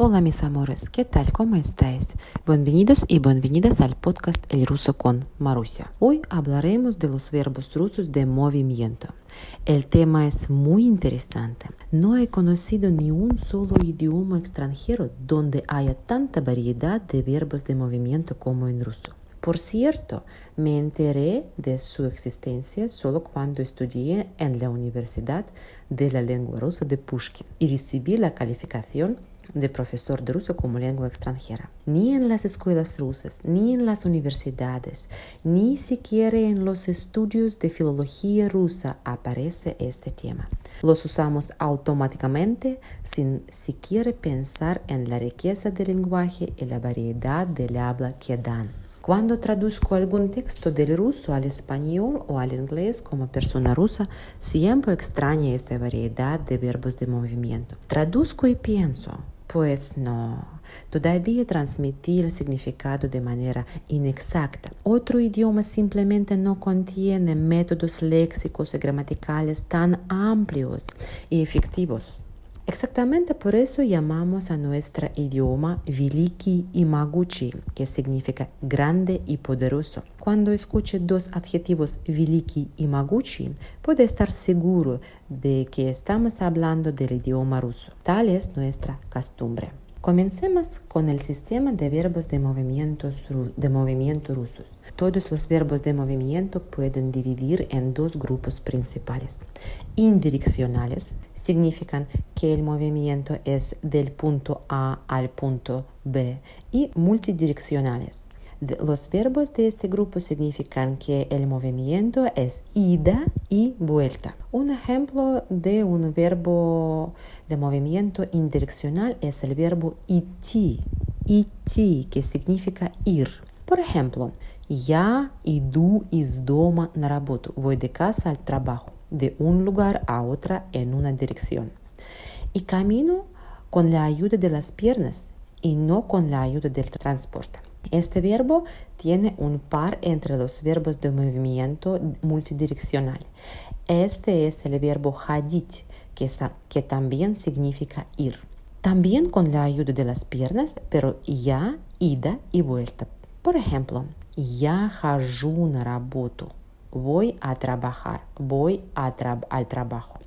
Hola mis amores, ¿qué tal? ¿Cómo estáis? Bienvenidos y bienvenidas al podcast El ruso con Marusia. Hoy hablaremos de los verbos rusos de movimiento. El tema es muy interesante. No he conocido ni un solo idioma extranjero donde haya tanta variedad de verbos de movimiento como en ruso. Por cierto, me enteré de su existencia solo cuando estudié en la Universidad de la Lengua Rusa de Pushkin y recibí la calificación de profesor de ruso como lengua extranjera. Ni en las escuelas rusas, ni en las universidades, ni siquiera en los estudios de filología rusa aparece este tema. Los usamos automáticamente sin siquiera pensar en la riqueza del lenguaje y la variedad del habla que dan. Cuando traduzco algún texto del ruso al español o al inglés como persona rusa, siempre extraño esta variedad de verbos de movimiento. Traduzco y pienso, pues no, todavía transmitir el significado de manera inexacta. Otro idioma simplemente no contiene métodos léxicos y gramaticales tan amplios y efectivos. Exactamente por eso llamamos a nuestro idioma Veliki y Maguchi, que significa grande y poderoso. Cuando escuche dos adjetivos Veliki y Maguchi, puede estar seguro de que estamos hablando del idioma ruso. Tal es nuestra costumbre. Comencemos con el sistema de verbos de, de movimiento rusos. Todos los verbos de movimiento pueden dividir en dos grupos principales. Indireccionales significan que el movimiento es del punto A al punto B y multidireccionales los verbos de este grupo significan que el movimiento es ida y vuelta. Un ejemplo de un verbo de movimiento indireccional es el verbo iti, iti, que significa ir. Por ejemplo, я иду из дома на работу. Voy de casa al trabajo, de un lugar a otra en una dirección. Y camino con la ayuda de las piernas y no con la ayuda del transporte. Este verbo tiene un par entre los verbos de movimiento multidireccional. Este es el verbo hadit, que, que también significa ir. También con la ayuda de las piernas, pero ya, ida y vuelta. Por ejemplo, я хожу на работу. Voy a trabajar, voy a al trabajo.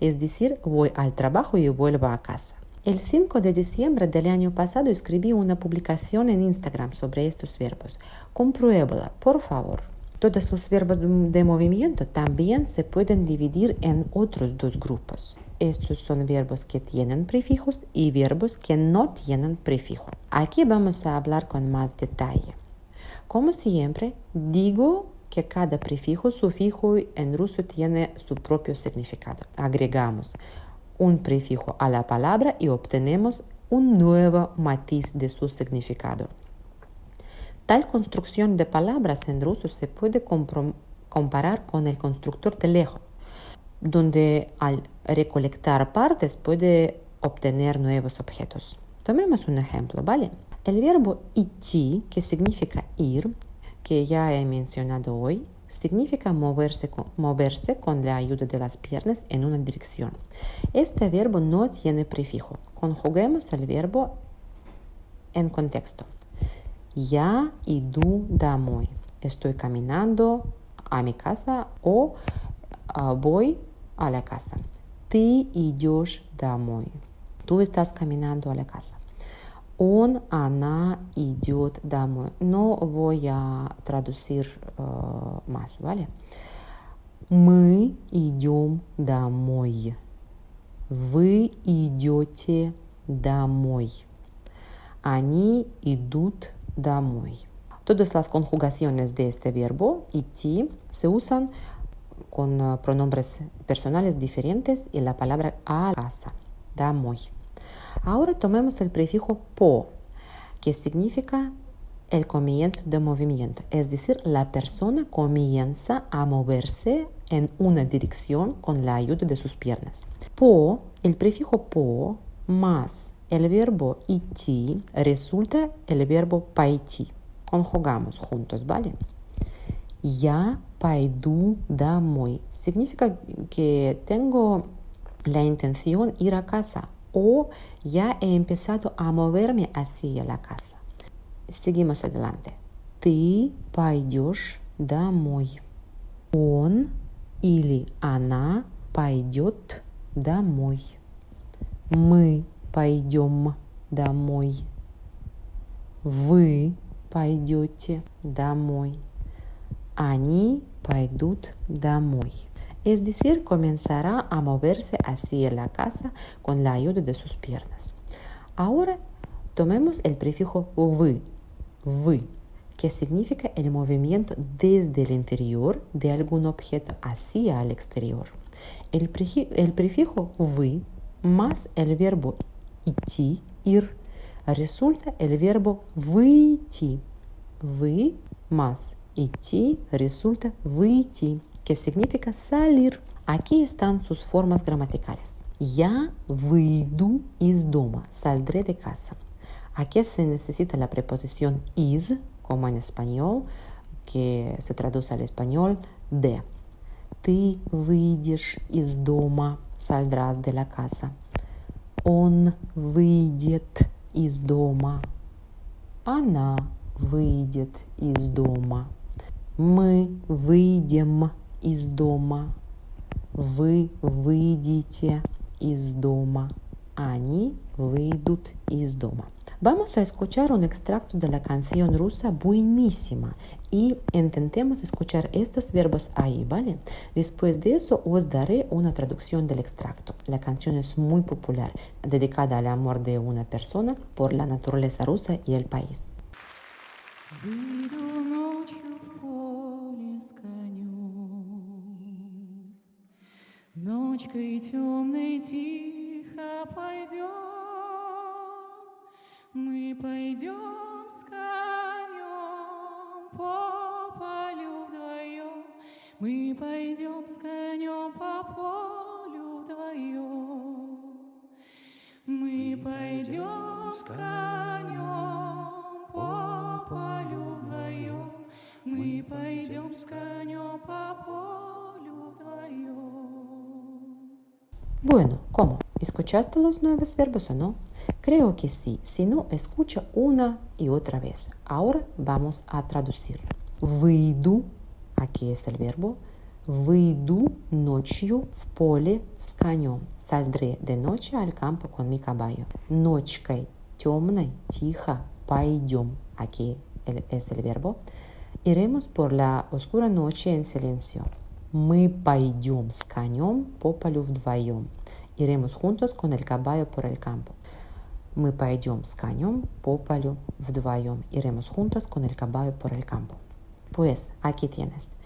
Es decir, voy al trabajo y vuelvo a casa. El 5 de diciembre del año pasado escribí una publicación en Instagram sobre estos verbos. Compruébala, por favor. Todos los verbos de movimiento también se pueden dividir en otros dos grupos. Estos son verbos que tienen prefijos y verbos que no tienen prefijo. Aquí vamos a hablar con más detalle. Como siempre, digo que cada prefijo, sufijo en ruso tiene su propio significado. Agregamos un prefijo a la palabra y obtenemos un nuevo matiz de su significado. Tal construcción de palabras en ruso se puede comparar con el constructor de lejos, donde al recolectar partes puede obtener nuevos objetos. Tomemos un ejemplo, ¿vale? El verbo iti, que significa ir, que ya he mencionado hoy, significa moverse con, moverse con la ayuda de las piernas en una dirección. Este verbo no tiene prefijo. Conjuguemos el verbo en contexto. Ya idu домой. Estoy caminando a mi casa o uh, voy a la casa. Ты идешь домой. Tú estás caminando a la casa. Он, она идет домой. Но voy a traducir uh, más, ¿vale? Мы идем домой. Вы идете домой. Они идут домой. Todas las conjugaciones de este verbo iti se usan con pronombres personales diferentes y la palabra a casa, домой. Ahora tomemos el prefijo po, que significa el comienzo de movimiento, es decir, la persona comienza a moverse en una dirección con la ayuda de sus piernas. Po, el prefijo po más el verbo iti resulta el verbo paiti. Conjugamos juntos, ¿vale? Ya paidu домой. Significa que tengo la intención ir a casa o ya he empezado a moverme hacia la casa. Seguimos adelante. Ты пойдешь домой. Он или она пойдет домой. Мы пойдем домой. Вы пойдете домой. Они пойдут домой. Es decir, comenzará a moverse hacia la casa con la ayuda de sus piernas. Ahora tomemos el prefijo вы, вы, que significa el movimiento desde el interior de algún objeto hacia el exterior. El, el prefijo вы más el verbo идти, ir, resulta el verbo выйти. Вы más идти resulta выйти, Que significa salir. Aquí están sus formas gramaticales. Я выйду из дома, saldré de casa. Aquí se necesita la preposición is, como en español, que se traduce al español de. Ты выйдешь из дома, saldrás de la casa. Он выйдет из дома. Она выйдет из дома. Мы выйдем из дома. Вы выйдете из дома. Они выйдут из дома. Vamos a escuchar un extracto de la canción rusa buenísima y intentemos escuchar estos verbos ahí, ¿vale? Después de eso os daré una traducción del extracto. La canción es muy popular, dedicada al amor de una persona por la naturaleza rusa y el país. Мы пойдем с конем по полю вдвоем, Мы пойдем с конем по полю вдвоем. Мы пойдем с конем Bueno, ¿cómo? ¿Escuchaste los nuevos verbos o no? Creo que sí, si no, escucha una y otra vez. Ahora vamos a traducir. Выйду, aquí es el verbo, выйду ночью в поле с конем. Saldré de noche al campo con mi caballo. Ночкой, темной, тихо, пойдем. Aquí es el verbo. Iremos por la oscura noche en silencio. Мы пойдем с конем по полю вдвоем. Iremos juntos con el caballo por el campo. Мы пойдем с конем по полю вдвоем. Iremos juntos con el caballo por el campo. Pues aquí tienes.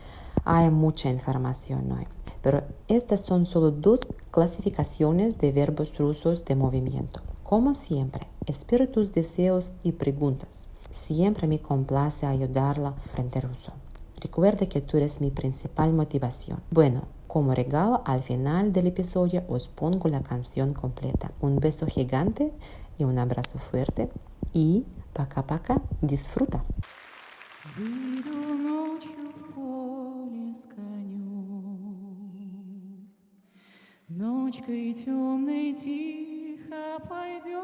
Hay mucha información hoy, pero estas son solo dos clasificaciones de verbos rusos de movimiento. Como siempre, espero tus deseos y preguntas. Siempre me complace ayudarla a aprender ruso. Recuerda que tú eres mi principal motivación. Bueno, como regalo, al final del episodio os pongo la canción completa. Un beso gigante y un abrazo fuerte. Y paca paca, disfruta. Ночкой темной тихо пойдем,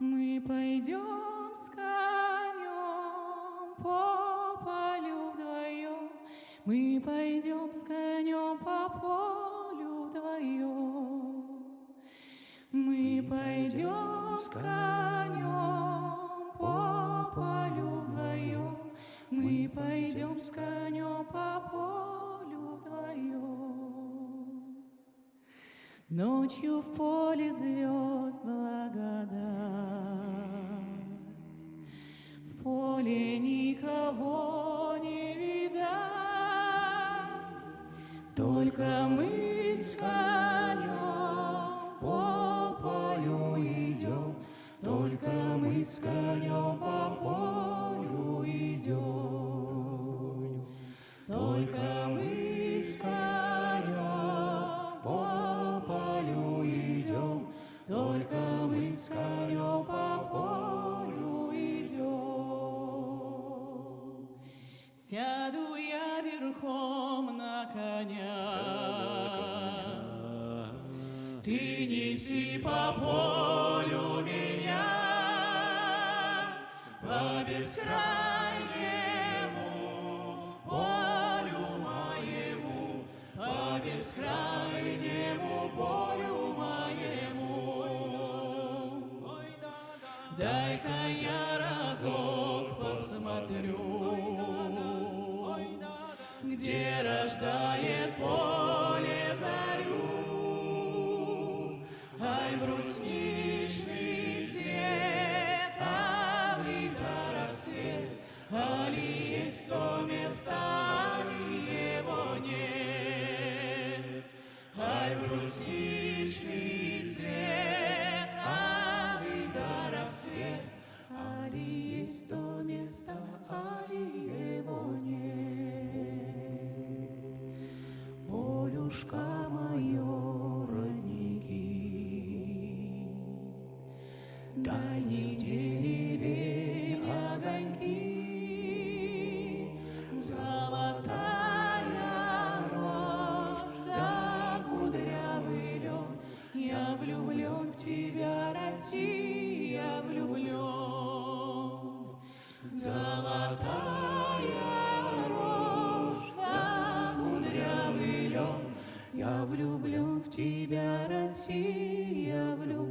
мы пойдем с конем Мы пойдем с конем по полю вдвоем. Мы пойдем с конем по полю вдвоем. Мы пойдем с конем по полю вдвоем. Ночью в поле звезд благодать, в поле никого Только мы с конем по полю идем, Только мы с конем по полю Ты неси по полю меня, по бескрайнему полю моему, по бескрайнему полю моему. Дай-ка я разок посмотрю, где рождаюсь. Pablo.